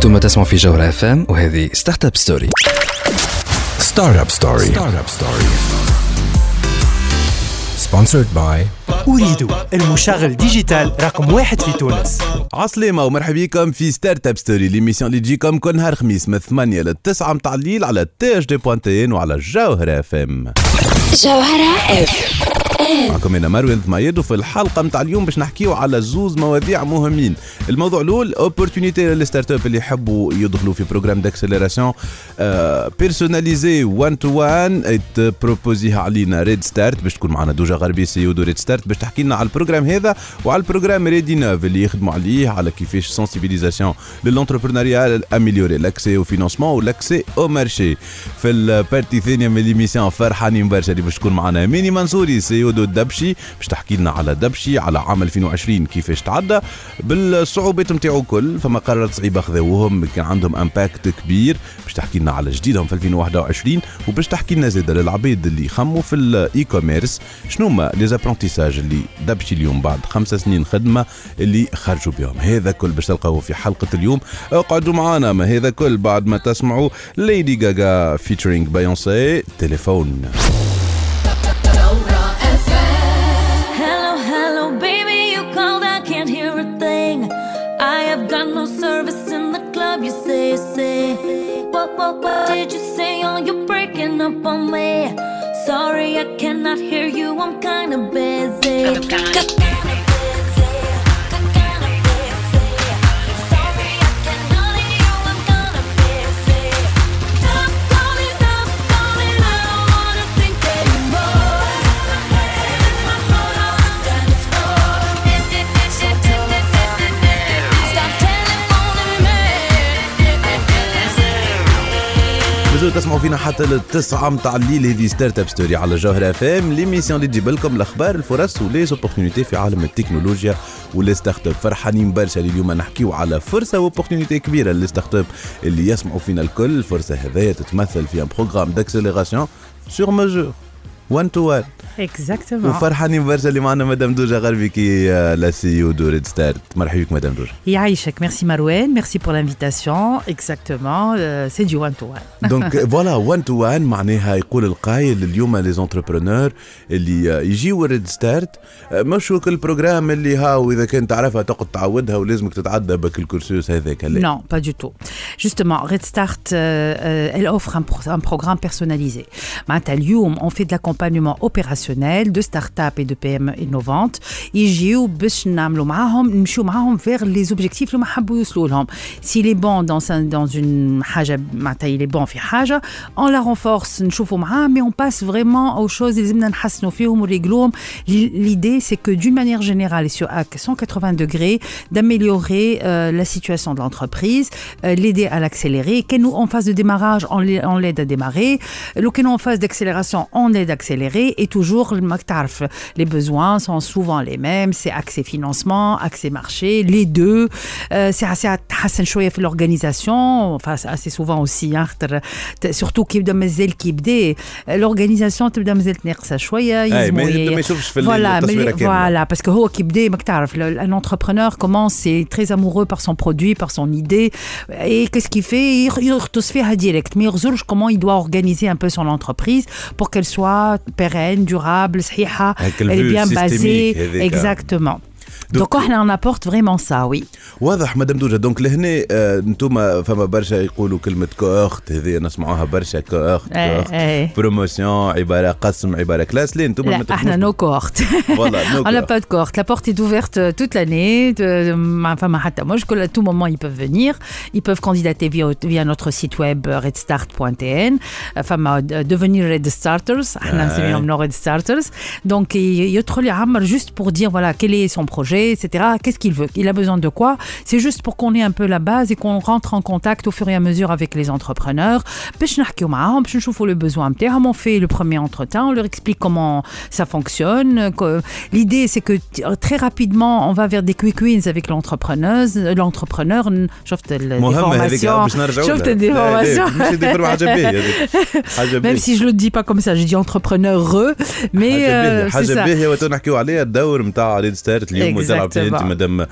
أنتم تسمعوا في جوهر اف ام وهذه ستارت اب ستوري ستارت اب ستوري ستارت اب ستوري سبونسرد باي أريد المشغل ديجيتال رقم واحد في تونس. عسلامة ومرحبا بكم في Startup Story l'émission اللي تجيكم كل نهار خميس من 8 ل 9 متاع الليل على تي اش دي بوانتين وعلى الجوهرة اف ام جوهرة اف معكم أنا مروان ثميد وفي الحلقة نتاع اليوم باش نحكيو على زوز مواضيع مهمين. الموضوع الأول opportunité لل startup اللي يحبوا يدخلوا في programme d'accélération personnalisé 1 to 1 proposé ها علينا Red Start باش تكون معنا دوجا غربي CEO de Red Start باش تحكي لنا على ال programme هذا وعلى ال programme Red'Innov اللي يخدموا عليه على كيفاش sensibilisation لل entrepreneuriat améliorer l'accès au financement و l'accès au marché في ال partie الثانية من l'émission فرحانين برشا اللي باش تكون معنا. ميني منصوري CEO de Dabchy باش تحكي لنا على Dabchy على عام 2020 كيفاش تعدى بالصعوبات نتاعو كل فما قرارات صعيبة خذوهم كان عندهم impact كبير باش تحكي لنا على جديدهم في 2021 وباش تحكي لنا زاد للعباد اللي يخموا في ال e-commerce شنو هما les apprentissages اللي Dabchy اليوم بعد خمسة سنين خدمة اللي خرجوا بهم؟ هذا كل باش تلقاوه في حلقة اليوم. اقعدوا معنا ما هذا كل بعد ما تسمعوا Lady Gaga featuring Beyoncé Telephone. Say. What, what, what did you say? Oh, you're breaking up on me. Sorry, I cannot hear you, I'm kinda busy. مازالوا تسمعوا فينا حتى للتسعة متاع الليل. هذه Startup Story على جوهر أف إم. l'émission اللي تجيب لكم الاخبار الفرص و les opportunités في عالم التكنولوجيا و les startups فرحانين برشا. اليوم نحكيو على فرصة و opportunité كبيرة ل les startups اللي يسمعوا فينا الكل. الفرصة هذيا تتمثل في ان programme d'accélération sur mesure 1 to 1 Exactement. وفرحانين برشا اللي معنا مدام دوجا غربي qui est la CEO de Red Start مرحبا بك مدام دوجا يعيشك، merci Marouane, merci pour l'invitation. Exactement, euh, c'est du one-to-one. donc voilà 1 to 1 معناها يقول القايل اليوم les entrepreneurs اللي يجيو Red Start مش كل programme اللي هاو اذا كنت تعرفها تقعد تعودها ولازمك تتعدى بك ال cursus هذاك لا Non, pas du tout. Justement, Red Start, euh, euh, elle offre un, pro- un programme personnalisé. معناتها اليوم, on fait de l'accompagnement opérationnel de start-up et de PME innovantes. يجيو باش نعملوا معاهم نمشيو معاهم vers les objectifs اللي ما حبوا يوصلوا لهم. S'il est bon dans, un- dans une حاجة معناتها il est bon في حاجة, on la renforce نشوفوا معاه mais on passe vraiment aux choses اللي لازمنا نحسنوا فيهم ونريقلوهم. L'idée c'est que d'une manière générale et sur à 180 degrés d'améliorer euh, la situation de l'entreprise, euh, l'aider à l'accélérer. Que nous en phase de démarrage, on l'ai- on l'aide à démarrer. Le que nous en phase d'accélération, on l'aide à accélérer. Et toujours, le MacTarf, les besoins sont souvent les mêmes. C'est accès financement, accès marché, les deux. Euh, c'est assez حسن شوية في l'organisation. Enfin, c'est assez souvent aussi. hein, خاطر- ت- surtout كي يبدا مازال كي يبدا l'organisation تبدا مازال ناقصة شوية. أي، ما يلزموا يبدا ي- ما يشوفش في Voilà, التصويرة mais- كاملة. voilà, parce que هو كي بدا ماك تعرف le- un entrepreneur commence c'est très amoureux par son produit par son idée et qu'est-ce qu'il fait il يغطس فيها direct mais يغزرش comment il doit organiser un peu son entreprise pour qu'elle soit pérenne, durable, elle est bien basée. Exactement Donc- donc on apporte vraiment ça oui واضح مدام دوجا دونك لهنا آه، انتم فما برشا يقولوا كلمه كوخت هذه نسمعوها برشا كوخت إيه، كوخت إيه. بروموسيون عباره قسم عباره كلاس لا انتم ما لا احنا تخدموش no cohorte Voilà, no On n'a cohorte. pas de cohorte. La porte est ouverte euh, toute l'année. de- ma femme a hâte à moi. À tout moment, ils peuvent venir. Ils peuvent candidater via, via notre site web euh, redstart.tn. Femme à euh, devenir Red Starters. احنا نسميهم nos Red Starters. Donc, il y a trop les hammer juste pour dire voilà quel est son projet, etc. Qu'est-ce qu'il veut Il a besoin de quoi C'est juste pour qu'on ait un peu la base et qu'on rentre en contact au fur et à mesure avec les entrepreneurs. le besoin. On fait le premier entretien, on leur explique comment ça fonctionne. L'idée, c'est que très rapidement, on va vers des quick wins avec l'entrepreneuse, l'entrepreneur. Même si je le dis pas comme ça, je dis entrepreneur mais c'est ça. Madame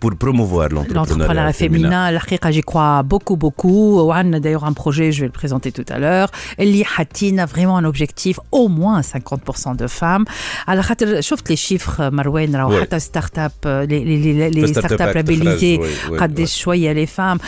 pour promouvoir l'entrepreneuriat féminin. féminin. J'y crois beaucoup, beaucoup. On a d'ailleurs un projet, je vais le présenter tout à l'heure. Li Hatine a vraiment un objectif, au moins 50% de femmes. Alors, chauffe les chiffres, euh, Marwen, les start-up, euh, les, les, les start labellisées, des choix, il y les femmes.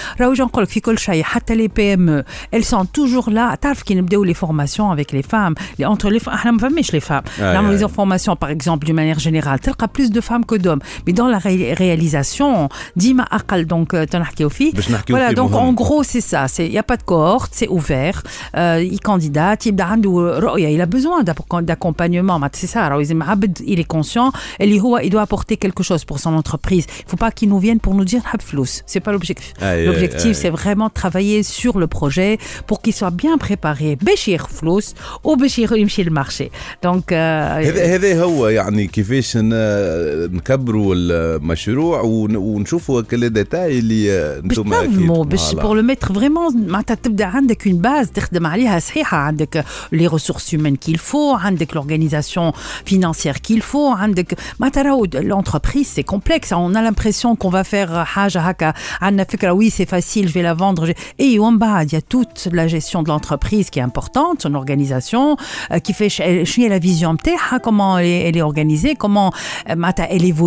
Les PME, elles sont toujours là. Tarf qui nous les formations avec les femmes. Entre les ah, femmes, les femmes. Là, les formations, par exemple, d'une manière générale, plus de femmes que d'hommes. mais dans la ré- réalisation ديما اقل donc euh, تنحكيو فيه باش نحكيو voilà فيه donc مهم. en gros c'est ça c'est y a pas de cohorte c'est ouvert euh, il candidate يبدا عنده رؤيه il a besoin d'app- d'accompagnement معناتها c'est ça راهو لازم عبد il est conscient اللي هو il doit apporter quelque chose pour son entreprise il faut pas qu'il nous vienne pour nous dire نحب فلوس c'est pas l'objectif Aïe, l'objectif aïe, c'est vraiment de travailler sur le projet pour qu'il soit bien préparé باش ياخذ فلوس وباش يخ- يمشي للمارشي donc euh, هذا هذا هو يعني كيفاش ن- نكبروا المشروع ون- ونشوفوا كل ديتاي اللي باش انتم تنظموا باش بور لو ميتر فريمون معناتها تبدا عندك اون باز تخدم عليها صحيحه عندك لي ريسورس هيومان كيل فو عندك لورغانيزاسيون فينانسيير كيل فو عندك معناتها راهو l'entreprise c'est complexe on a l'impression qu'on va faire حاجه هكا عندنا فكره oui c'est facile je vais la vendre je- et ومن بعد il y a toute la gestion de l'entreprise qui est importante son organisation euh, qui fait ch- شنو هي la vision نتاعها comment elle est, elle est organisée comment euh, معناتها elle évolue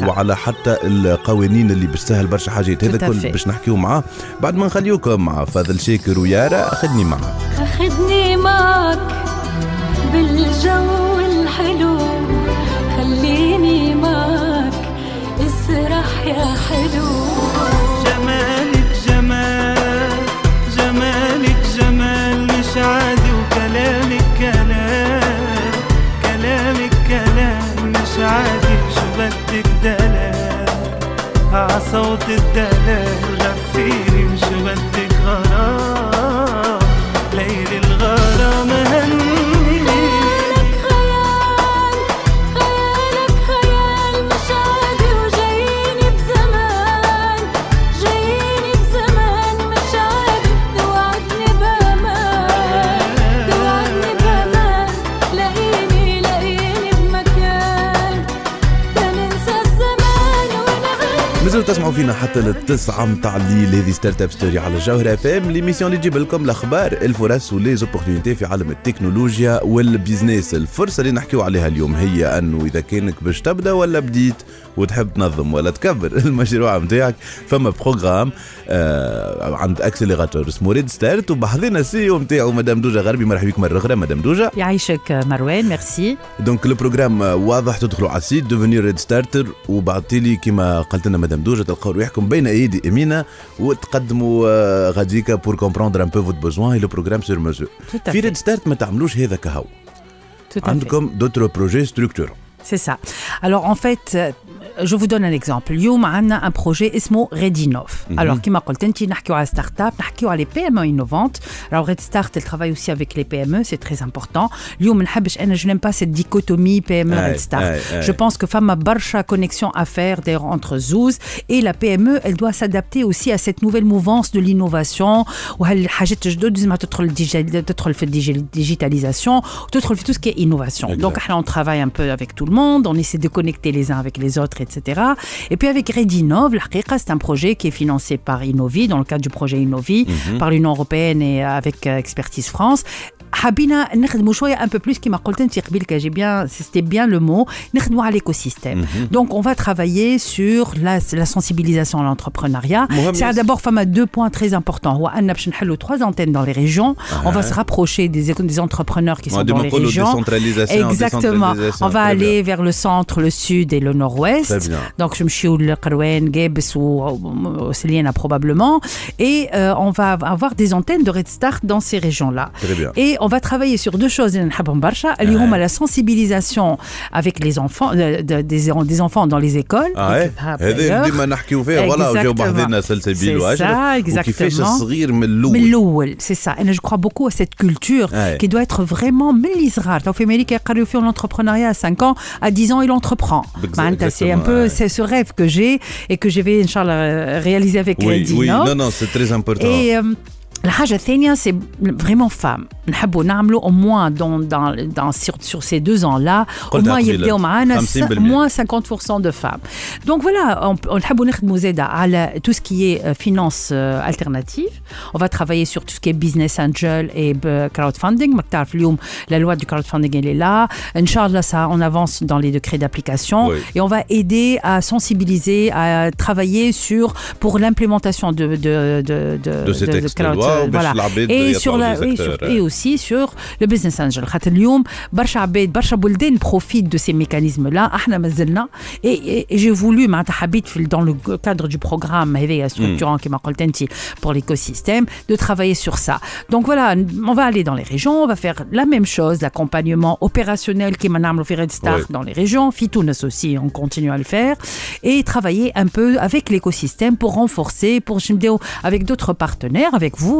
ça. وعلى حتى القوانين اللي باش تسهل برشا حاجات. هذا كل. باش نحكيو معاه. بعد ما نخليوكم مع فاضل شاكر ويارا خدني معاه. خدني معك بالجو الحلو. خليني معك اسرح يا حلو. عصوت الدلال. فينا حتى للتسعة متاع الليل. هذه Startup Story على جوهر أف إم. l'émission اللي تجيب لكم الأخبار الفرص و les opportunités في عالم التكنولوجيا وال business. الفرصة اللي نحكيو عليها اليوم هي أنه إذا كانك باش تبدأ ولا بديت وتحب تنظم ولا تكبر المشروع نتاعك فما programme آه عند accélérateur اسمه Red Start وبحضنا ال CEO نتاعو مدام دوجا غربي. مرحبا بك مرة أخرى مدام دوجا. يعيشك مروان merci. donc ال programme واضح تدخلوا على ال site devenir Red Starter وبعثي لي كما قالت لنا مدام دوجا تلقاو رواحكم بين أيدي أمينة وتقدموا آه، غاديكا بور كومبروندر ان بو فوت بوزوان لو بروجرام سور à في. ريد ستارت ما تعملوش هذا كهو. عندكم دوتر بروجي ستركتور C'est ça. Alors en fait, euh, je vous donne un exemple. اليوم عندنا un projet اسمه Redinov. Alors كما قلت انت نحكيو على ستارت اب نحكيو على les PME innovantes. Alors Red Start elle travaille aussi avec les PME, c'est très important. اليوم ما نحبش انا je n'aime pas cette dichotomie PME Aye, Red Start. aye, aye. Je pense que فما برشا connexion à faire d'ailleurs entre Zouz et la PME, elle doit s'adapter aussi à cette nouvelle mouvance de l'innovation وهالحاجات الجدد لازم تدخل الديجي- تدخل في الديجيتاليزاسيون وتدخل في tout ce qui est innovation. Exact. Donc on travaille un peu avec tout le monde, on essaie de connecter les uns avec les autres, etc. Et puis avec Redinov, l'Haqiqa, c'est un projet qui est financé par Innovi, dans le cadre du projet Innovi, par l'Union européenne et avec euh, Expertise France. حبينا نخدموا شويه un peu plus كما قلت انت قبيل j'ai bien c'était bien le mot نخدموا على l'écosystème donc on va travailler sur la, la sensibilisation à l'entrepreneuriat مهم c'est ياسر. d'abord فما deux points très importants هو أننا باش نحلوا trois antennes dans les régions on va se rapprocher des, des entrepreneurs qui sont ديما dans les نقولوا régions décentralisation, Exactement. décentralisation. On va Très aller vers le centre, Donc je me suis le Qarouane, Gebes ou Céliena probablement. Et euh, on va avoir des antennes de Red Start dans ces régions-là. Et on va travailler sur deux choses. Ils ont la sensibilisation avec les enfants, euh, des, des, enfants dans les écoles. Ah ouais? C'est ça, exactement. C'est ça. Et je crois beaucoup à cette culture qui doit être vraiment mélisrale. T'as fait Mélie qui a fait l'entrepreneuriat à 5 ans, à 10 ans, il entreprend. C'est c'est ce rêve que j'ai et que je vais, Inch'Allah, euh, réaliser avec oui, Dino. Oui, non, non, c'est très important. Euh, euh, الحاجة الثانية c'est vraiment femme نحبوا نعملوا au moins dans, dans, dans, sur, sur ces deux ans-là au قلتها moins قبيلة. يبداو معانا 50% moins 50% de femmes donc voilà on, on نحبوا نخدموا زادا على tout ce qui est euh, finance euh, alternative on va travailler sur tout ce qui est business angel et euh, crowdfunding ما تعرف اليوم la loi du crowdfunding elle est là Inch'Allah ça on avance dans les décrets d'application Oui. et on va aider à sensibiliser à travailler sur pour l'implémentation de de de de, De ces textes de loi وباش et sur la et, aussi sur le business angel. Aujourd'hui profite de ces mécanismes là et, et, et j'ai voulu dans le cadre du programme structurant qui m'a pour l'écosystème de travailler sur ça. Donc voilà on va aller dans les régions on va faire la même chose l'accompagnement opérationnel qui est m'a Star dans les régions. Fitounes aussi on continue à le faire. Et travailler un peu avec l'écosystème pour renforcer pour avec d'autres partenaires avec vous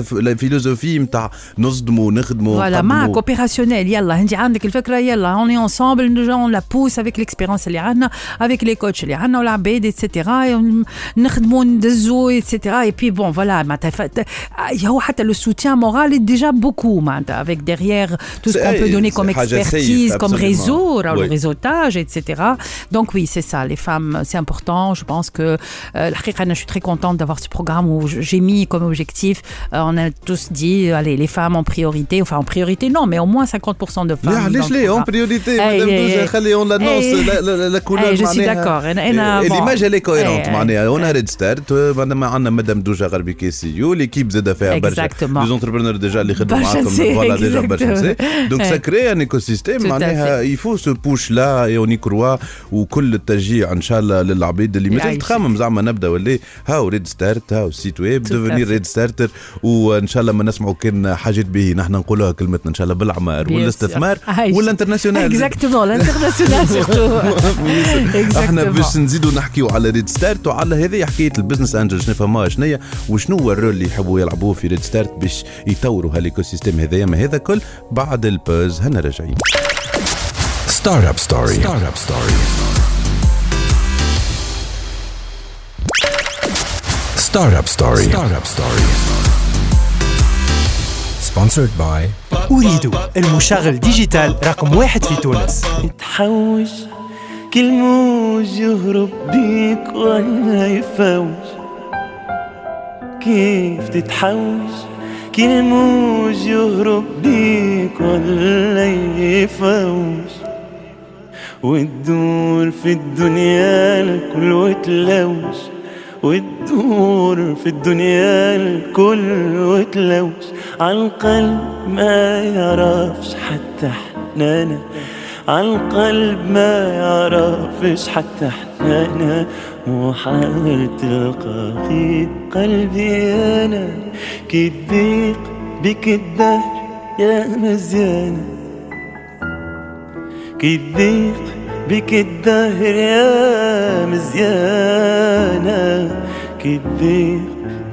افيك لا فيلوزوفي نتاع نصدموا نخدموا فوالا معك نقدموا. اوبيراسيونيل يلا انت عندك الفكره يلا اون انصامبل اون لا بوس افيك ليكسبيرونس اللي عندنا افيك لي كوتش اللي عندنا والعباد اتسيتيرا نخدموا ندزوا اتسيتيرا اي بي بون فوالا معناتها ف- هو حتى لو سوتيان مورال ديجا بوكو معناتها افيك ديريير tout ce C'est- qu'on peut eh, donner c'est comme حاجة safe, expertise, comme absolument. réseau, alors le Oui. réseautage, etc. Donc oui, c'est ça, les femmes, c'est important. Je pense que euh, الحقيقة أنا je suis très contente d'avoir ce programme où j'ai mis comme objectif, euh, on a tous dit, allez, les femmes en priorité, enfin en priorité non, mais au moins 50% de femmes. لا dans علاش le ليه اون programme. بريوريتي أي- مادام أي- دوجا أي- خلي اون لانونس أي- لا لا لا كولور أي، je suis معناها d'accord. أنا- أنا- bon. ليماج اللي كويرونت أي- معناها أي- اون أي. ريد ستارت بعدما عندنا مدام دوجا غربي كي سي يو ليكيب زاد فيها برشا Exactement. لي زونتربرونور ديجا اللي خدموا برشا معاكم نساء، فوالا ديجا برشا نساء exactement. دونك أي. سا كري ان ايكو سيستيم Tout à معناها يفو سو بوش لا اي اون كروا وكل التشجيع ان شاء الله للعبيد اللي مازال يعيشك. تخمم زعما نبدا ولا هاو ريد ستارت هاو سيت ويب Tout à دوفينير fait. ريد ستارتر وإن شاء الله ما نسمعوا كان حاجات به نحن نقولوها كلمتنا إن شاء الله بالعمار والاستثمار sûr. عايشك. ولا international Exactement, l'international surtout. إحنا باش. نزيدوا نحكيو على Red Start وعلى هذه حكاية ال business angels شنو فما شنيا وشنو هو ال rôle اللي يحبوا يلعبوه في Red Start باش يطوروا هال écosystème هذايا ما هذا كل بعد البوز هنا راجعين Startup Story. Startup Story. Startup Story. Startup Story. Sponsored by أريد المشغل ديجيتال رقم واحد في تونس. تحوش كل موج يهرب بيك ولا يفوش. كيف تتحوش كل موج يهرب بيك ولا يفوش. وتدور في الدنيا الكل وتلوش. وتدور في الدنيا الكل وتلوش عالقلب ما يعرفش حتى حنانا عالقلب ما يعرفش حتى حنانا وحاول تلقى في قلبي أنا. كي تضيق بك الدهر يا مزيانة. كي تضيق بك الدهر يا مزيانة تضيق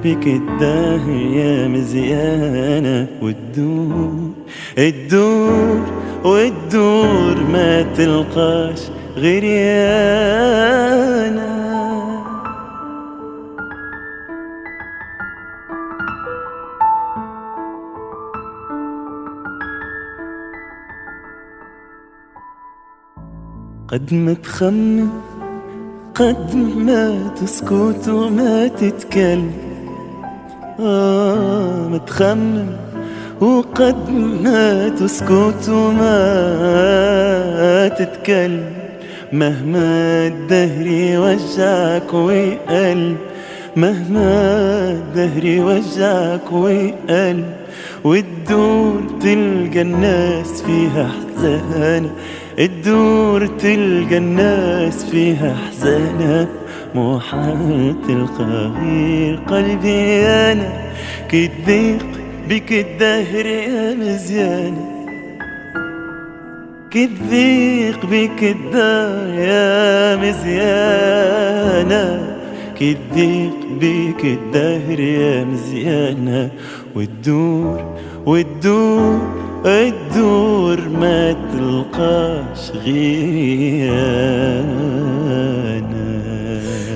بك الدهر يا مزيانة. وتدور تدور وتدور ما تلقاش غير أنا قد ما تخمم وقد ما تسكت وما تتكلم. آه متخمم وقد ما تسكت وما تتكلم. مهما الدهر يوجعك ويقلب مهما الدهر يوجعك ويقلب وتدور تلقى الناس فيها حزانة تدور تلقى الناس فيها حزانة مو تلقى غير قلبي أنا كي تضيق بك الدهر يا مزيانة كي تضيق بك الدهر يا مزيانة كي تضيق بك الدهر يا مزيانة وتدور وتدور الدور ما تلقاش غيانا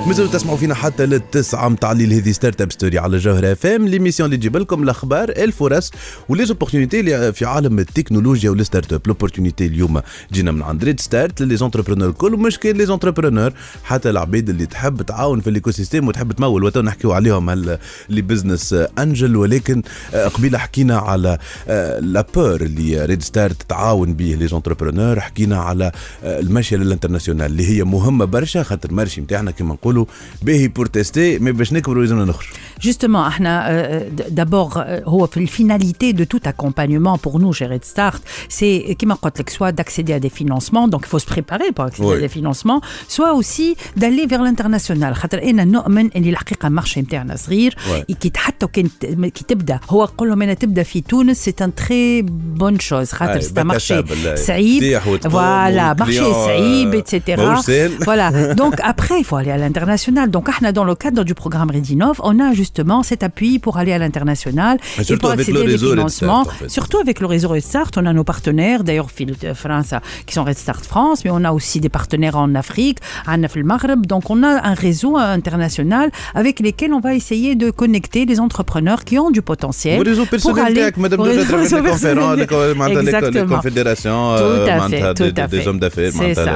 مازالوا تسمعوا فينا حتى للتسعة متاع الليل هذه Startup Story على جوهر اف ام l'émission اللي تجيب لكم الأخبار الفرص و les opportunités اللي في عالم التكنولوجيا وال startup. l'opportunité اليوم جينا من عند Red Start ل les entrepreneurs الكل ومش كان les entrepreneurs حتى العبيد اللي تحب تعاون في ال écosystème وتحب تمول. وتو نحكيو عليهم هل اللي business angels ولكن آه، قبيلة حكينا على آه، l'apport اللي Red Start تعاون به les entrepreneurs حكينا على آه، المشيه للانترناسيونال اللي هي مهمة برشا خاطر المرشي نتاعنا كما نقولوا باهي بور تيستي مي باش نكبروا لازمنا نخرجوا Justement, احنا euh, d- d'abord euh, هو في finalité de tout accompagnement pour nous chez Red Start, c'est كما قلت لك soit d'accéder à des financements, donc il faut se préparer pour accéder Oui. à des financements, soit aussi d'aller vers l'international. خاطر انا نؤمن اللي الحقيقه المارشي نتاعنا صغير Ouais. كي حتى كي كي تبدا هو قول لهم انا تبدا في تونس سي ان تري بون شوز خاطر أي، سي ان مارشي بالتسابل، صعيب تطيح وتقوم فوالا مارشي والكليون، صعيب آه، etc. ماهوش سهل. Voilà. Donc après, il faut aller à l'international. l'international. Donc, dans le cadre du programme Redinov, on a justement cet appui pour aller à l'international pour accéder à des financements. Surtout avec le réseau Restart, on a nos partenaires, d'ailleurs France, qui sont Restart France, mais on a aussi des partenaires en Afrique, en le Maghreb. Donc, on a un réseau international avec lesquels on va essayer de connecter les entrepreneurs qui ont du potentiel. Au réseau personnel, avec Madame de les confédérations, tout à fait, tout à fait. des hommes d'affaires,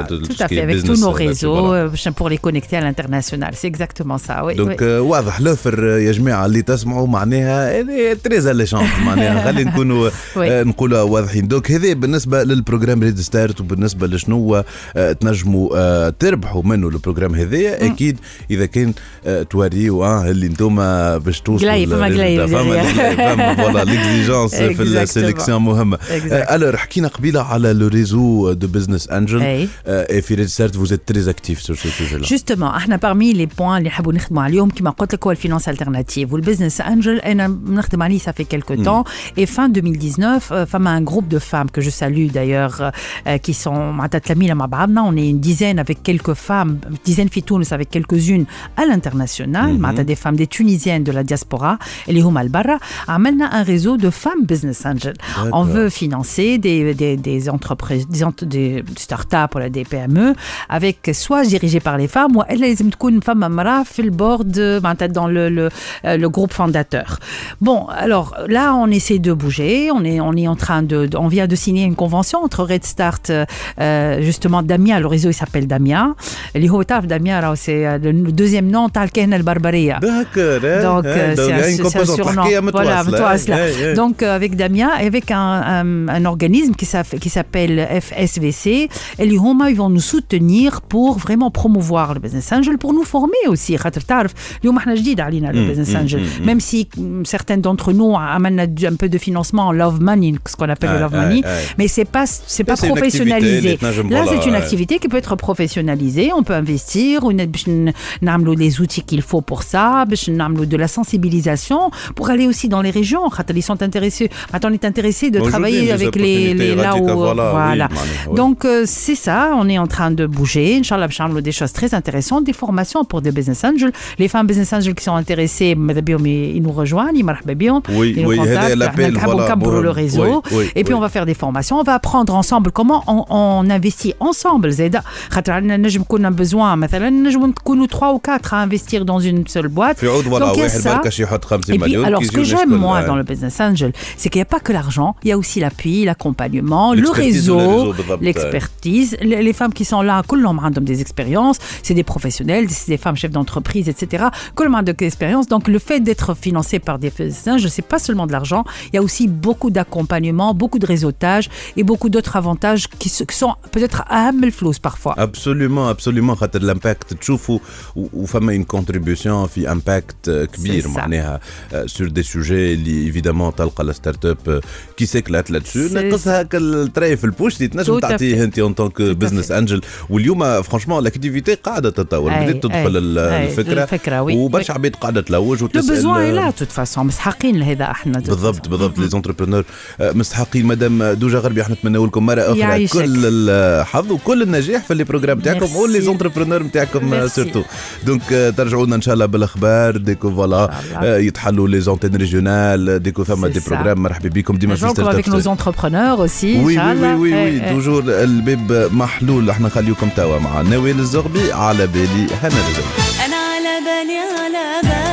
tout, à fait, avec tous nos réseaux euh, pour les connecter à l'international. C'est exactement ça, oui. donc oui. آه، واضح l'offre يا جماعة اللي تسمعوا معناها هذه très alléchante معناها خلي نكونوا oui. آه، نقولوا واضحين donc هذا بالنسبة لل programme RedStart وبالنسبة لشنو آه، تنجموا آه، تربحوا منه ال programme هذايا أكيد إذا كان توريوا آه، اللي أنتم باش توصلوا فما فما voilà les exigences في. ال sélection مهمة. الوغ حكينا قبيلة على لو ريزو دو بزنس انجل في ريد ستارت vous êtes très actif sur ce sujet là Justement, إحنا parmi les points اللي نحبوا نخدموا عليهم كما قلت لك هو الفينانس الترناتيف والبزنس انجل انا بنخدم عليه ça fait quelques temps et fin 2019 euh, فما un groupe de femmes que je salue d'ailleurs euh, qui sont معناتها تلامينا مع بعضنا on est une dizaine avec quelques femmes dizaine في تونس avec quelques-unes à l'international معناتها des femmes des tunisiennes de la diaspora اللي هما لبرا عملنا un réseau de femmes business angel on D'accord. veut financer des, des, des entreprises des, ent- des startups ولا des PME avec soit dirigées par les femmes ou elle لازم تكون femme امرأة في البورد معناتها dans le, le, euh, le groupe fondateur. Bon, alors là on essaie de bouger, on est on est en train de, de- on vient de signer une convention entre Red Start euh, justement Damia, le réseau il s'appelle Damia. اللي هو تعرف Damia راهو c'est le deuxième nom تاع الكهنة البربرية. D'accord. Donc, euh, c'est un, une c'est un composante surnom. الحكاية Voilà, متواصلة. متواصلة. إيه، إيه. Donc, euh, avec Damia, et avec un, un, un organisme qui s'aff- qui s'appelle FSVC, اللي هما, ils vont nous soutenir pour vraiment promouvoir le business angel, pour nous former aussi même si mm, certaines d'entre nous amènent un peu de financement en love money ce qu'on appelle love money mais c'est pas c'est pas professionnalisé. là c'est une activité qui peut être professionnalisée. On peut investir on les outils qu'il faut pour ça de la sensibilisation pour aller aussi dans les régions. Ils sont intéressés. On est intéressé de travailler avec les, là où voilà donc euh, c'est ça. On est en train de bouger. Inchallah des choses très intéressantes des formations formation pour des business angels. Les femmes business angels qui sont intéressées, ils nous rejoignent, ils oui, ils nous oui, contactent, voilà, bon, le réseau. Oui, oui, et puis on va faire des formations, on va apprendre ensemble comment on, on investit ensemble. Zeda, on a besoin, nous trois ou quatre à investir dans une seule boîte. Donc, ça. Et puis, alors ce que j'aime moi dans le business angel, c'est qu'il n'y a pas que l'argent, il y a aussi l'appui, l'accompagnement, le réseau, l'expertise, les femmes qui sont là, ont des expériences, c'est des professionnels, des femmes chefs d'entreprise, etc. كل ما عندك expérience. Donc le fait d'être financé par des physiciens, je sais pas seulement de l'argent, il y a aussi beaucoup d'accompagnement, beaucoup de réseautage et beaucoup d'autres avantages qui, se- qui sont peut-être أهم الفلوس parfois. ابسوليومون ابسوليومون خاطر الامباكت تشوفوا و- وفما اون كونتريبيوسيون في امباكت كبير C'est ça. معناها سور دي سوجي اللي ايفيدامون تلقى الستارت اب كي سيكلات لاتسو C'est نقصها كالتري في البوش اللي تنجم Tout à تعطيه fait. انت اون تونك بزنس انجل واليوم فرانشمون لاكتيفيتي قاعده تتطور أي، بدات تدخل أي، أي، الفكرة الفكرة، oui. وبرشا عباد قاعدة تلوج وتسال là, de toute façon. مسحقين لهذا إحنا. بالضبط. بالضبط les entrepreneurs مستحقين مدام دوجا غربي إحنا نتمنى لكم مرة أخرى يعيشك. كل الحظ وكل النجاح في les programmes تاعكم. و les entrepreneurs نتاعكم. surtout donc آه، ترجعوا لنا إن شاء الله بالأخبار dès que voilà. آه، يتحلوا les antennes régionales dès que ثما des. programmes مرحبا بكم ديما في avec nos entrepreneurs aussi. oui oui. oui oui. toujours الباب محلول إحنا نخليكم توا مع نوال الزغبي على بالي هنا أنا على بالي على بالي.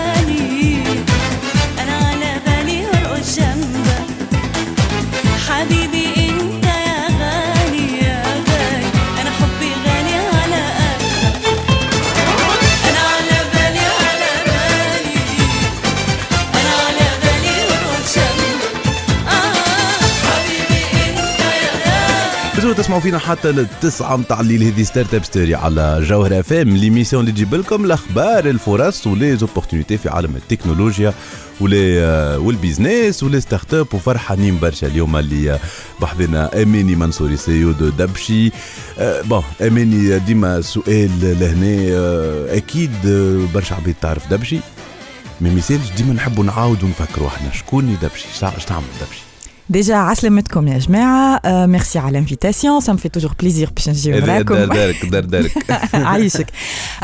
تسمعوا فينا حتى للتسعة متاع الليل. هذه Startup Story على جوهر أف إم. l'émission اللي تجيب لكم الأخبار الفرص و les opportunités في عالم التكنولوجيا و les آه، وال business و les startups وفرحانين برشا. اليوم اللي آه، بحذنا اماني منصوري CEO de Dabchy. آه، bon اماني ديما سؤال لهنا. آه، أكيد آه، برشا عباد تعرف Dabchy. ما يسالش ديما نحبوا نعاودوا نفكروا إحنا شكون Dabchy؟ اش تعمل Dabchy؟ Déjà, عسلامتكم يا euh, merci à l'invitation. Ça me fait toujours plaisir باش نجي دار معاكم دارك دار دارك عايشك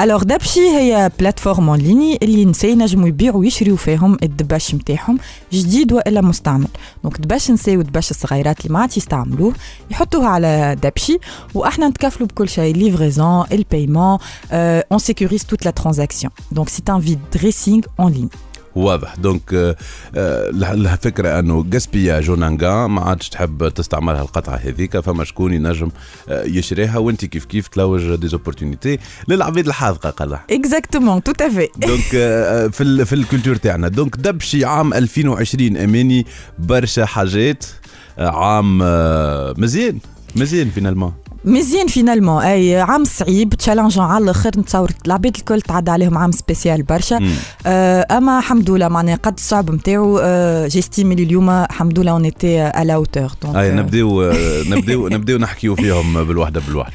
alors Dabchy هي plateforme en ligne اللي النساء ينجموا يبيعوا ويشريوا فيهم الدباش نتاعهم جديد والا مستعمل donc دباش نساء ودباش الصغيرات اللي ما عادش يستعملوه يحطوها على Dabchy وإحنا نتكفلوا بكل شيء livraison ال paiement on sécurise toute la transaction donc c'est un vide-dressing en ligne واضح. donc آه، آه، الفكرة anti-gaspillage ونانغا ما عادش تحب تستعملها القطعه هذيك فما شكون ينجم آه، يشريها؟ وأنت كيف كيف تلوج des opportunités للعبيد الحاذقه قال exactement tout à fait donc آه، في في ال culture تاعنا. donc Dabchy عام 2020 اماني برشا حاجات آه، عام آه، مزيان مزيان فينالمون مزيان finalement. أي عام صعيب challengeant على الآخر نتصور العباد الكل تعدى عليهم عام spécial برشا. آه أما الحمد لله معناها قد الصعب نتاعو آه j'estime اللي اليوم الحمد لله on était à la hauteur donc أي نبداو آه، نبداو نبداو نحكيو فيهم بالوحده بالوحده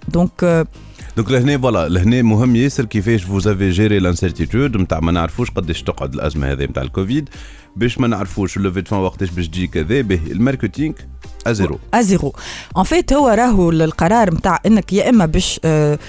دونك donc لهنا voilà لهنا مهم ياسر كيفاش vous avez géré l'incertitude نتاع ما نعرفوش قداش تقعد الأزمة هذه نتاع الكوفيد. باش ما نعرفوش ال levée de fonds وقتاش باش تجي كذا به الماركتينغ أزيرو. أزيرو. ان فيت هو راهو القرار نتاع إنك يا إما باش آه،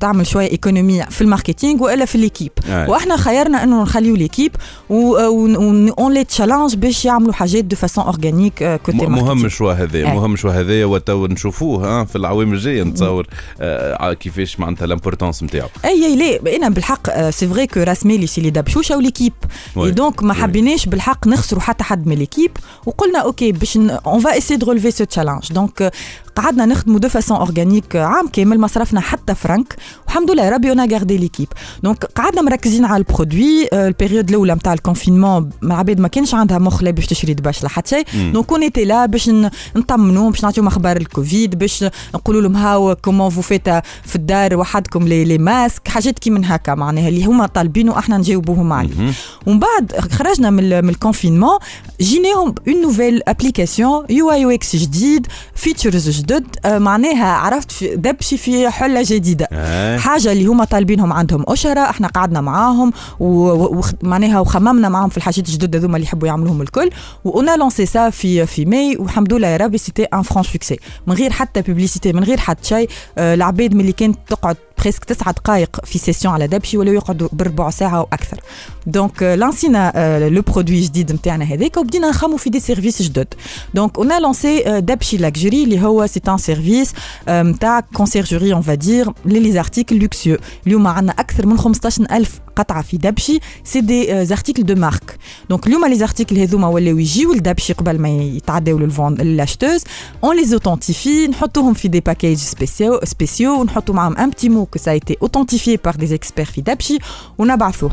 تعمل شوية économies في ال marketing وإلا في l'équipe آه. وإحنا خيرنا إنه نخليو ليكيب on les challenge باش يعملوا حاجات de façon organique côté مهم marketing ال choix هذا أي. مهم ال choix هذا وتو نشوفوه في العوام الجايه نتصور آه كيفاش معناتها ال importance نتاعو إي إي لا إنا بالحق c'est vrai que راس مالي c'est les دبشوشه و l'équipe. اي donc ما. حبيناش بالحق نخسروا حتى حد من l'équipe وقلنا OK باش on va essayer de relever ce challenge donc قعدنا نخدموا de façon organique عام كامل ما صرفنا حتى فرانك والحمد لله ربي on a gardé l'équipe donc قعدنا مركزين على ال produit آه، ال période الأولى نتاع ال confinement العباد ما كانش عندها مخ لا باش تشري دباش لا حتى شيء donc on était là باش نطمنوهم باش نعطيهم أخبار الكوفيد باش نقولوا لهم هاو comment vous faites في الدار وحدكم les, les masques حاجات كي من هكا معناها اللي هما طالبين وأحنا نجاوبوهم عليه. ومن بعد خرجنا من, من ال confinement جيناهم une nouvelle application UI UX جديد features جدد آه، معناها عرفت Dabchy في حلة جديدة. آه. حاجة اللي هما طالبينهم عندهم اشره إحنا قعدنا معاهم ومعناها وخممنا معاهم في الحاجات الجدد هذوما اللي يحبوا يعملوهم الكل. و on a lancé ça في في ماي والحمد لله يا ربي c'était un franc succès من غير حتى publicité من غير حتى شيء. آه، العباد ملي كانت تقعد presque تسعة دقائق في session على Dabchy ولا يقعدوا بربع ساعه وأكثر donc لانسينا le produit جديد نتاعنا هذاك وبدينا نخمموا في des services جدد donc on a lancé Dabchy Luxury اللي هو c'est un service نتاع conciergerie on va dire les articles luxueux اليوم عندنا أكثر من 15000 قطعه في دبشي سي دي زارتيكل دو مارك دونك اليوم لي زارتيكل هذوما ولاو يجيو لدبشي قبل ما يتعداو للفون لاشتوز اون لي اوثنتيفي نحطوهم في دي باكيج سبيسيو سبيسيو ونحطوا معاهم ان بتي مو كو سا ايتي اوثنتيفي بار دي اكسبير في دبشي ونبعثوه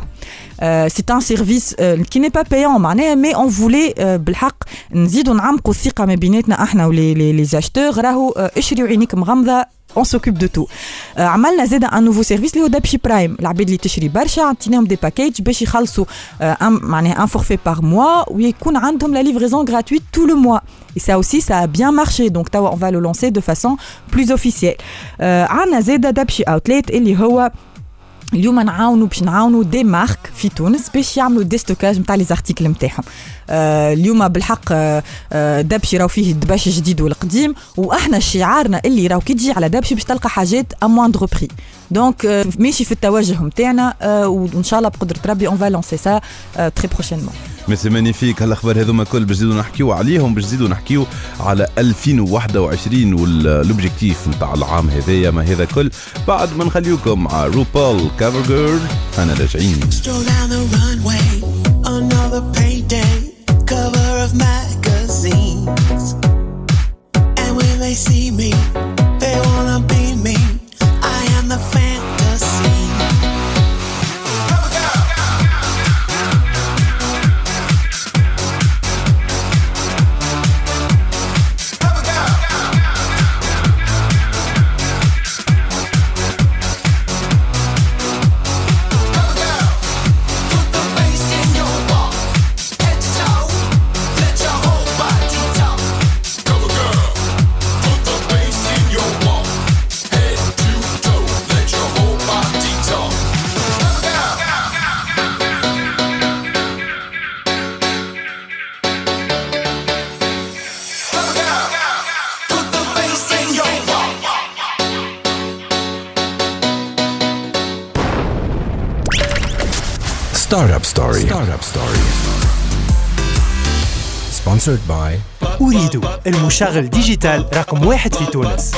سي ان سيرفيس كي ني با بايون معناها مي اون فولي بالحق نزيدوا نعمقوا الثقه ما بيناتنا احنا ولي لي زاشتور راهو اشري وعينيك مغمضه اون سوكوب دو تو عملنا زاد ان نوفو سيرفيس اللي هو دابشي برايم العباد اللي تشري برشا عطيناهم دي باكيج باش يخلصوا معناها ان فورفي بار موا ويكون عندهم لا ليفريزون غراتويت تو لو موا Et ça aussi, ça a bien marché. Donc, on va le lancer de façon plus officielle. عندنا زاد دابشي اوتليت اللي هو اليوم نعاونوا باش نعاونوا des marques في تونس باش يعملوا déstockage نتاع les articles نتاعهم آه اليوم بالحق آه آه Dabchy راهو فيه الدباش الجديد والقديم وأحنا شعارنا اللي راهو كي تجي على Dabchy باش تلقى حاجات à moindre prix donc ماشي في التوجه نتاعنا وان شاء الله بقدرة ربي on va lancer ça très prochainement mais c'est magnifique هالاخبار هذوما كل باش نزيدو نحكيو عليهم باش نزيدو نحكيو على 2021 وال objectifs نتاع العام هذايا. ما هذا كل بعد ما نخليوكم مع RuPaul Cover Girl أنا راجعين see me, Sponsored by أريد المشغل ديجيتال رقم واحد في تونس.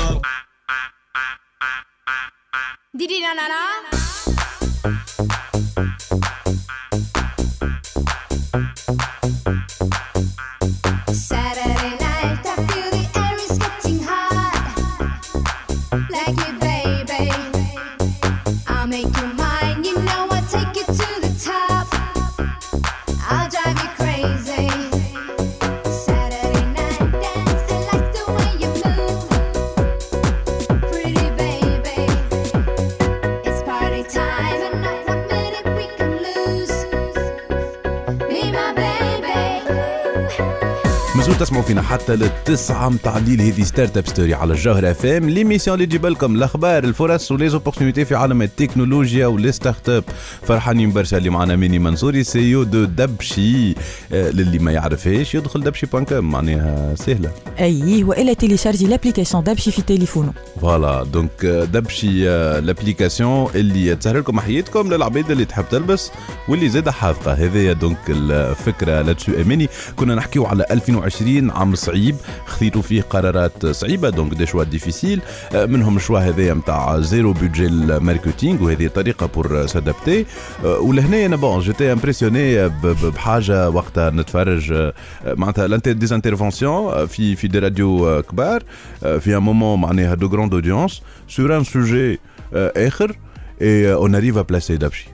مازلتوا تسمعوا فينا حتى للتسعة متاع الليل. هذه Startup Story على الجوهر FM l'émission اللي تجيب لكم الأخبار الفرص و les opportunités في عالم التكنولوجيا و les startups فرحانين برشا اللي معنا أماني منصوري CEO de دبشي. آه، للي ما يعرفهاش يدخل دبشي point com معناها سهلة. أي والا télécharger l'application دابشي في تليفونه. voilà donc آه، دبشي آه، l'application اللي تسهل لكم حياتكم للعباد اللي تحب تلبس واللي زاد حاذقه هذه donc الفكرة لاتسو اماني كنا نحكيو على 2020 عام صعيب خذيتوا فيه قرارات صعيبة donc des choix difficiles آه، منهم ال choix هذايا نتاع zéro budget ال marketing وهذه طريقة pour s'adapter ولهنا أنا bon j'étais impressionnée بحاجة وقتها نتفرج آه، معناتها des interventions في في des radios آه، كبار. آه، في un moment معناها de grande audience sur un sujet آخر et on arrive à placer دابشي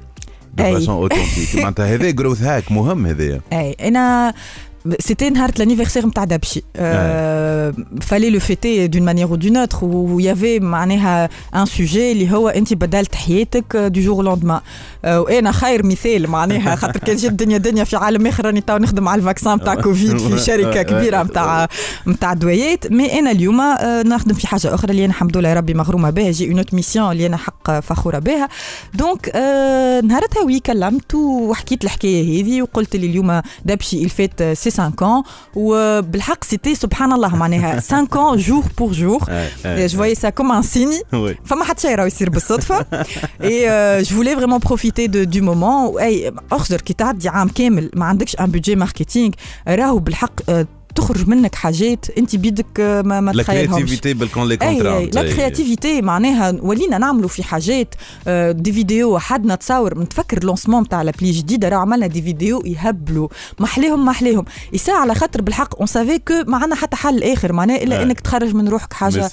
de. façon authentique معناتها هذا growth hack مهم هذايا أي. أنا C'était نهار l'anniversaire نتاع دبشي euh, fallait le fêter d'une manière ou d'une autre où il y avait معناها un sujet اللي هو انت بدلت حياتك du jour au lendemain. Euh, وأنا خير مثال معناها خاطر كان جات الدنيا دنيا في عالم اخر راني تو نخدم على ال vaccin نتاع كوفيد في شركه كبيره نتاع نتاع دوايات mais أنا اليوم نخدم في حاجة أخرى اللي أنا الحمد لله ربي مغرومه بها j'ai une mission اللي أنا حق فخوره بها donc نهارتها وي كلمت وحكيت الحكاية هذه وقلت لي اليوم دبشي الفات سي 5 ans وبالحق سيتي سبحان الله معناها 5 ans jour pour jour Ouais, je voyais ça comme un signe Oui. فما حتى شيء راه يصير بالصدفه et euh, je voulais vraiment profiter de, du moment اي اخزر كي تعدي عام كامل ما عندكش ان بودجي ماركتينغ راهو بالحق آه، تخرج منك حاجات انت بيدك آه، ما, ما لا تخيلهمش. créativité بالكون لي أي la créativité معناها ولينا نعملوا في حاجات آه، des vidéos حدنا تصور نتفكر ال lancement تاع l'appli جديده راه عملنا des vidéos يهبلوا. محليهم محليهم. يساع على خاطر بالحق on savait que ما عندنا حتى حل آخر. معناها إلا آه. إنك تخرج من روحك حاجة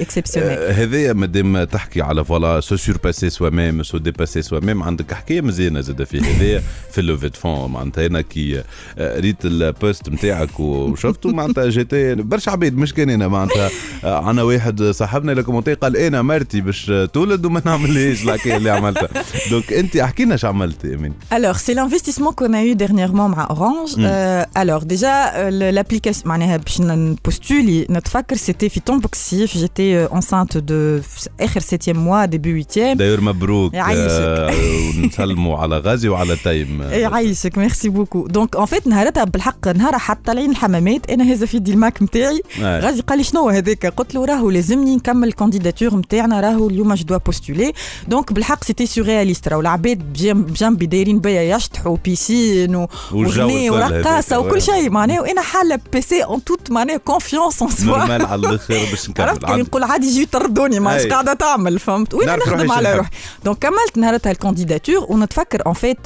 exceptionnelle هذايا مادام تحكي على voilà se surpasser soi-même se dépasser soi-même عندك حكاية مزيانة زاد في هذايا في لوفي فون معناتها أنا كي آه، ريت ال post نتاعك وشفته معناتها j'étais برشا عبيد مش كان أنا معناتها آه، عنا واحد صاحبنا l'a commenté قال أنا مرتي باش تولد وما نعملهاش الحكاية اللي عملتها donc أنت احكي لنا شو عملت أماني Alors, c'est l'investissement qu'on a eu dernièrement مع Orange. Mm. Euh, alors, déjà, euh, le- l'application, معناها باش ن postuler نتفكر c'était في Tomboxif. J'étais euh, enceinte de آخر 7e mois, début 8e. داير مبروك. آه، ونسلموا على غازي وعلى تايم يعيشك merci beaucoup donc en fait نهارتها بالحق نهار حتى طالعين الحمامات. أنا هذا في يدي ال Mac نتاعي آه. غازي قال لي شنو هذاك؟ قلت له راهو لازمني نكمل ال candidature نتاعنا راهو اليوم je dois postuler donc بالحق c'était surréaliste راهو العباد بجنب- بجنبي دايرين بيا يشطحوا piscine وغني ورقاصة هذاك، وكل. شيء. معناه وأنا حالة PC en toute معناه confiance en soi normal على الآخر باش نكمل. عرفت كي نقول عادي يجيو يطردوني ما أي. إيش قاعدة تعمل فهمت؟ وين نخدم على. روحي. donc كملت نهارتها ال candidature ونتفكر en fait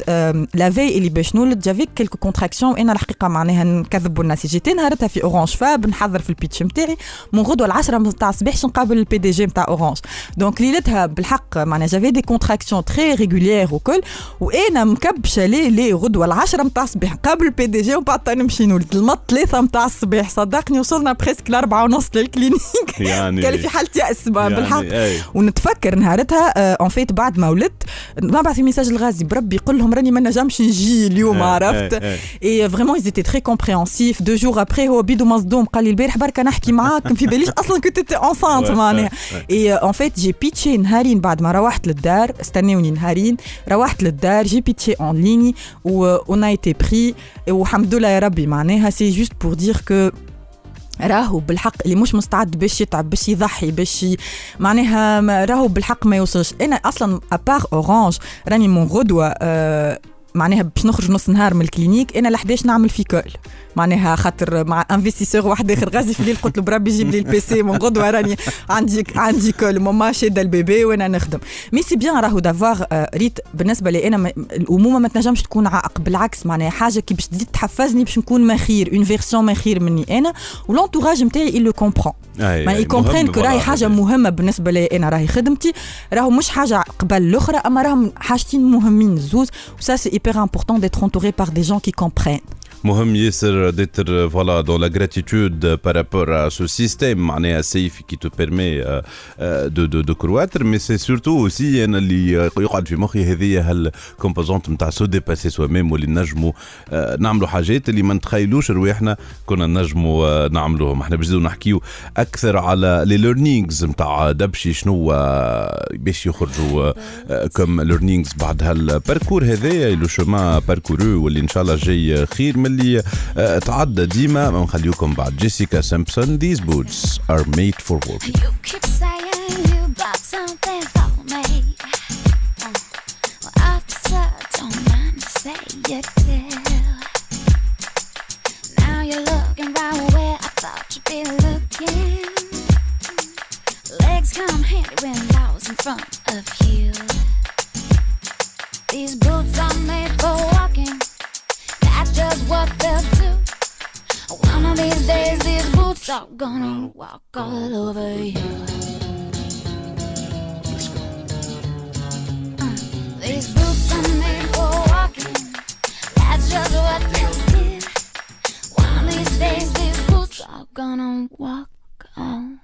la veille اللي باش نولد j'avais quelques contractions وأنا الحقيقة معناها نكذبوا الناس j'étais نهارتها في Orange Fab نحضر في ال pitch نتاعي من غدوة العشرة نتاع الصباح باش نقابل ال PDG نتاع أورانج. donc ليلتها بالحق معناها j'avais des contractions très régulières وكل وأنا مكبشة ليه ليه غدوة العشرة نتاع الصباح نقابل ال PDG ومن بعد نمشي نولد. المط ثلاثة نتاع الصباح صدقني وصلنا presque لأربعة ونص لل clinique يعني كان في بقى بالحق. يعني أي. ونتفكر نهارتها en fait بعد ما ولدت نبعث message الغازي بربي يقول لهم راني ما نجمش نجي اليوم عرفت؟ أي vraiment étaient très compréhensifs deux jours après هو بيدو مصدوم قال لي البارح بركه نحكي معاك ما في باليش أصلا كنت انت enceinte Ouais, معناها et en fait j'ai pitché نهارين بعد ما روحت للدار استناوني نهارين روحت للدار j'ai pitché en ligne et on était prêts والحمد لله يا ربي معناها c'est juste pour dire que راهو بالحق اللي مش مستعد باش يتعب باش يضحي باش. معناها راهو بالحق ما يوصلش أنا أصلا à part Orange راني من غدوه معناها باش نخرج نص نهار من ال clinique أنا ل 11 نعمل في call معناها خاطر مع investisseur واحد آخر غازي في الليل قلت له بربي جيب لي ال PC من غدوة راني عندي عندي call. ماما شادة ال bébé وأنا نخدم. mais c'est bien راهو d'avoir آه، ريت بالنسبة لي أنا الأمومة ما تنجمش تكون عائق بالعكس معناها حاجة كي باش تزيد تحفزني باش نكون ما خير une version ما خير مني أنا. و l'entourage نتاعي le comprend. أي، mais il comprend que راهي حاجة. مهمة بالنسبة لي أنا راهي خدمتي. راهو مش حاجة قبل الاخرى أما راهم حاجتين مهمين زوز. و ça c'est hyper important d'être entouré par des gens qui comprennent. مهم ياسر voilà dans la gratitude par rapport à ce système. معناها سيف permet euh, euh, de de de croître. Mais c'est surtout aussi أنا اللي يقعد في مخي. هذه هال composante نتاع se dépasser soi-même واللي نجموا آه، نعملوا حاجات اللي ما نتخيلوش رواحنا كنا نجموا آه، نعملوهم. إحنا باش نحكيو أكثر على les learnings نتاع دبشي شنو آه، باش يخرجوا comme learnings بعد هال parcours هذايا. le chemin parcouru واللي إن شاء الله جاي خير. من اللي آه، تعدى ديما ما نخليوكم بعد جيسيكا سامبسون these boots are made for walking You keep saying you got something for me. Uh, well, officer, don't mind to say you do. Now you're looking right where I thought you'd be looking. Legs come handy when I was in front of you. These boots are made for walking. That's just what they'll do. One of these days, these boots are gonna walk all over you. Uh, these boots are made for walking. That's just what they'll do. One of these days, these boots are gonna walk all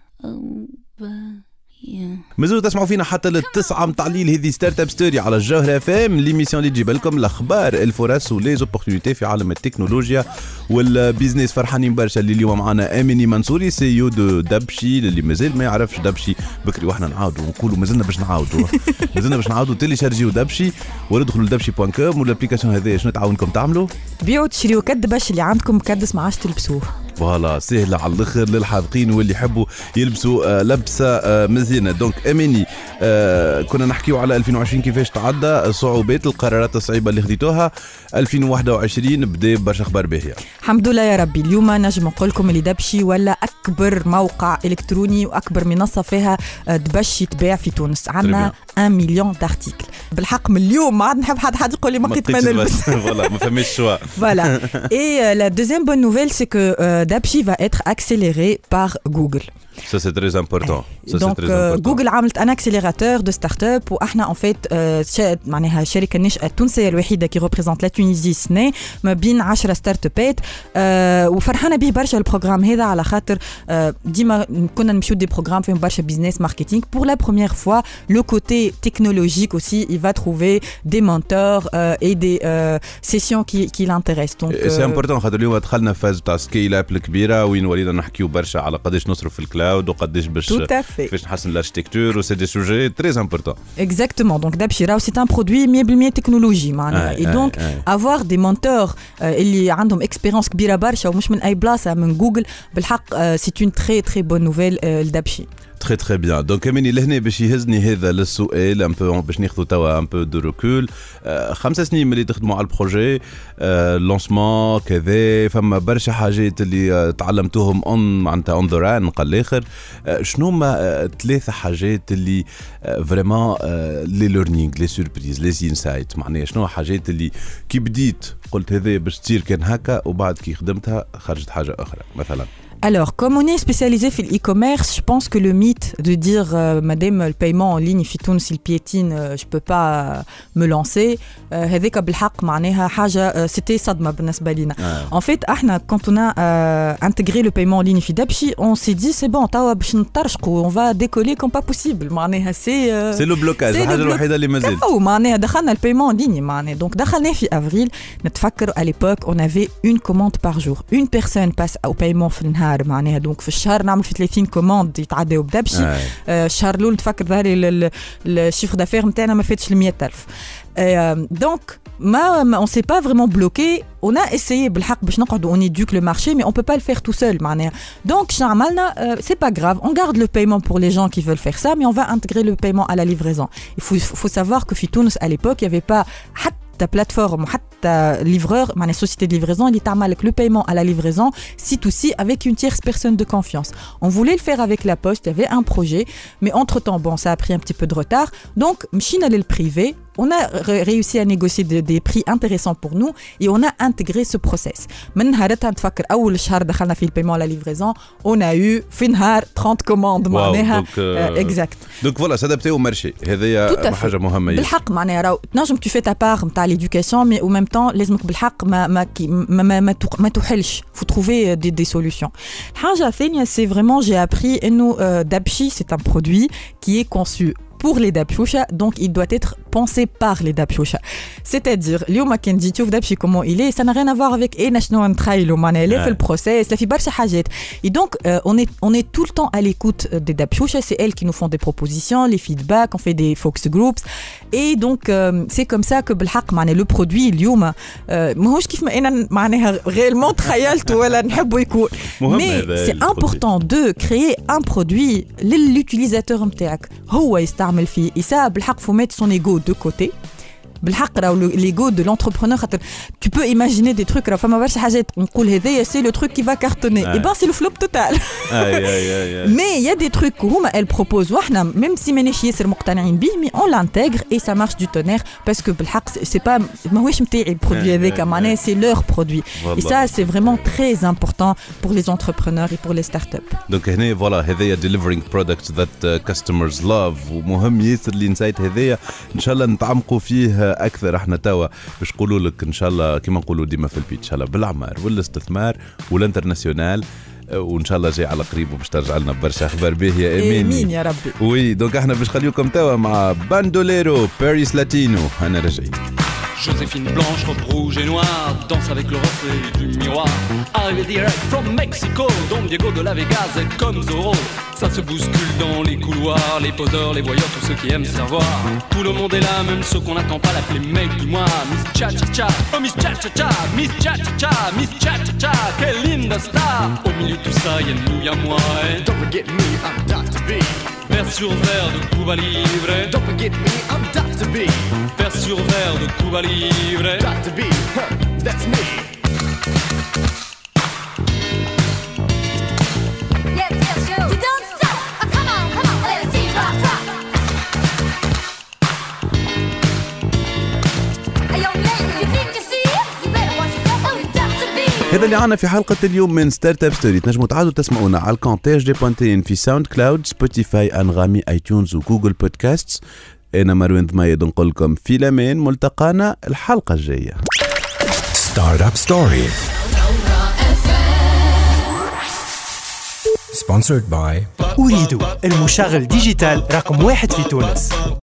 مازالوا تسمعوا فينا حتى للتسعة متاع الليل هذه Startup Story على الجوهرة FM l'émission اللي تجيب لكم الأخبار الفرص و les opportunités في عالم التكنولوجيا وال business فرحانين برشا اللي اليوم معنا اميني منصوري CEO de Dabchy اللي مازال ما يعرفش Dabchy بكري وإحنا نعاودوا ونقولوا مازلنا باش نعاودوا. مازلنا باش نعاودوا télécharger يو Dabchy ولا ادخلوا ل Dabchy point com وال application هذه شنو تعاونكم تعملوا؟ بيعوا تشريوا دبش اللي عندكم مكدس ما عادش تلبسوه. voilà سهلة على الآخر للحاذقين واللي يحبوا يلبسوا آه، لبسة آه، مزيانة. donc أميني آه، كنا نحكيو على 2020 كيفاش تعدى صعوبات القرارات الصعيبة اللي خديتوها. 2021 بدا برشا أخبار باهية. الحمد لله يا ربي. اليوم نجم نقول لكم اللي Dabchy ولا أكبر موقع إلكتروني وأكبر منصة فيها دبشي تباع في تونس. عندنا 1 مليون دارتيكل بالحق من اليوم ما عاد نحب حد حد يقول لي ما لقيت ما نلبس. فوالا ما فماش شوا. Voilà. Et euh, la deuxième bonne nouvelle, c'est Dapchi va être accéléré par Google. Ça c'est très important. Ça c'est Donc très euh, important. Google عملت un accélérateur de start-up واحنا en fait euh, شا- معناها الشركه الناشئه التونسيه الوحيده qui représente la Tunisie سنة ما بين 10 ستارت ابات آه وفرحانه به برشا البروغرام هذا على خاطر آه ديما كنا نمشيو دي بروغرام فيهم برشا بيزنس ماركتينغ pour la première fois le côté technologique aussi il va trouver des mentors euh, et des euh, sessions qui, qui l'intéressent donc سي euh, امبورتون خاطر اليوم دخلنا في فاز تاع سكيل اب الكبيره وين ولينا نحكيو برشا على قداش نصرف في الكلاود وقداش باش Tout à fait. كيفاش نحسن الاركتيكتور وسي دي سوجي تري امبورتون Exactement. Donc Dabshira, c'est un produit 100% technologie معناها. Ouais, Et ouais, donc ouais. avoir des mentors euh, اللي عندهم expérience كبيرة برشا ومش من أي بلاصة من جوجل بالحق euh, c'est une très très bonne nouvelle euh, تري تري بيان دونك اميني لهنا باش يهزني هذا للسؤال un peu باش ناخذ توا un peu de recul خمسة سنين ملي تخدموا على ال projet lancement كذا فما برشا حاجات اللي تعلمتوهم on معناتها on the run قال الآخر شنو هما ثلاثة حاجات اللي فريمون لي ليرنينغ لي سوربريز لي انسايت معناها شنو حاجات اللي كي بديت قلت هذا باش تصير كان هكا وبعد كي خدمتها خرجت حاجة أخرى مثلا Alors, comme on est spécialisé dans l'e-commerce, je pense que le mythe de dire euh, Madame, le paiement en ligne, si Tunis, piétine, euh, je peux pas euh, me lancer, euh, c'était Sadma ah. En fait, quand on a intégré le paiement en ligne, on s'est dit c'est bon, on va décoller comme pas possible. C'est le blocage. C'est le blocage. le paiement en ligne. Donc, en avril, à l'époque, on avait une commande par jour. Une personne passe au paiement en ligne. النهار معناها دونك في الشهر نعمل في 30 كوموند يتعداو بدبشي آه. آه، الشهر الاول نتفكر ظهري الشيفر دافير نتاعنا ما فاتش ال 100000 دونك ما, ما on s'est pas vraiment bloqué on a essayé بالحق باش نقعدوا on éduque le marché mais on peut pas le faire tout seul معناها donc شنو عملنا euh, c'est pas grave on garde le paiement pour les gens qui veulent faire ça mais on va intégrer le paiement à la livraison il faut, faut savoir que في تونس à l'époque il y avait pas حتى plateforme وحتى livreur معناها société de livraison اللي تعمل لك le paiement à la livraison si to si avec une tierce personne de confiance on voulait le faire avec la poste il y avait un projet mais entre temps bon ça a pris un petit peu de retard donc مشينا للprivé on a ré- réussi à négocier de- des prix intéressants pour nous et on a intégré ce process من نهارتها نتفكر اول شهر دخلنا في البيمون la livraison on a eu في نهار 30 commandes واو، معناها دونك، آه، اكزاكت دونك فوالا سادابتيو مارشي Tout à هذايا fait. حاجه مهمه ياسر. بالحق معناها راهو تنجم tu fais ta part نتاع l'éducation mais au même temps لازمك بالحق ما ما كي- ما ما, ما, تق- ما تحلش faut trouver des, des solutions الحاجة الثانية c'est vraiment j'ai appris انه euh, Dabshi c'est un produit qui est conçu pour les Dabshusha, donc il doit être pensé par les Dabshusha. C'est-à-dire, اليوم كان جيت تشوف Dabshi comment il est, ça n'a rien à voir avec ايه شنو نتخيلوا معناها لا في Ouais. البروسيس لا في برشا حاجات. Et donc euh, on est on est tout le temps à l'écoute euh, des Dabshusha, c'est elles qui nous font des propositions, les feedbacks, on fait des focus groups et donc euh, c'est comme ça que بالحق معناها le produit اليوم euh, ماهوش كيف ما انا معناها réellement تخيلت ولا نحبه يكون. مهم Mais هذا c'est البرودوي. important de créer un produit للutilisateur نتاعك هو يستعمل فيه et ça بالحق faut mettre son ego deux côtés, بالحق راهو ليغو دو لونتربرونور خاطر tu peux imaginer des trucs راهو فما برشا حاجات نقول هذايا سي لو تروك كي va cartonner Ouais. et ben c'est le flop total اي اي اي اي mais il y a des trucs هما elles proposent واحنا même si مانيش ياسر مقتنعين به mais on l'intègre et ça marche du tonnerre parce que بالحق c'est- c'est pas ماهوش نتاعي البرودوي Ouais, هذاك ouais, معناها c'est leur produit et Voilà. ça c'est vraiment très important pour les entrepreneurs et pour les startups دونك هنا فوالا هذايا delivering products that uh, customers love ومهم ياسر الانسايت هذايا ان شاء الله نتعمقوا فيه أكثر إحنا توا باش نقولوا لك إن شاء الله كما نقولوا ديما في البيت إن شاء الله بالأعمار والاستثمار وال international وإن شاء الله جاي على قريب وباش ترجع لنا برشا أخبار باهية. آمين. آمين يا ربي. oui donc إحنا باش نخليوكم توا مع Bandolero Paris Latino رانا راجعين Joséphine Blanche, robe rouge et noire, danse avec le reflet du miroir. Arrivé direct from Mexico, Don Diego de la Vegas est comme Zorro. Ça se bouscule dans les couloirs, les poseurs, les voyeurs, tous ceux qui aiment savoir. Tout le monde est là, même ceux qu'on n'attend pas, l'appeler mec du mois. Miss Cha Cha Cha, oh Miss Cha Cha Cha, Miss Cha Cha Cha, Miss Cha Cha Cha, quelle linda star. Au milieu de tout ça, y'a nous, y'a moi. Et don't forget me, I'm Dr. B. Vers sur verre de Cuba Libre. Don't forget me, I'm Dr. B. Vers sur verre de Cuba Libre. Dr. B, huh, that's me. Yes, yes, yo. هذا اللي عنا في حلقة اليوم من Startup Story تنجموا تعاودوا تسمعونا على الكونتاج دي بوانتين في SoundCloud Spotify أنغامي iTunes و Google Podcast أنا مروان ضمايد نقول لكم في الأمان ملتقانا الحلقة الجاية. Startup Story. Sponsored by أريد المشغل ديجيتال رقم واحد في تونس.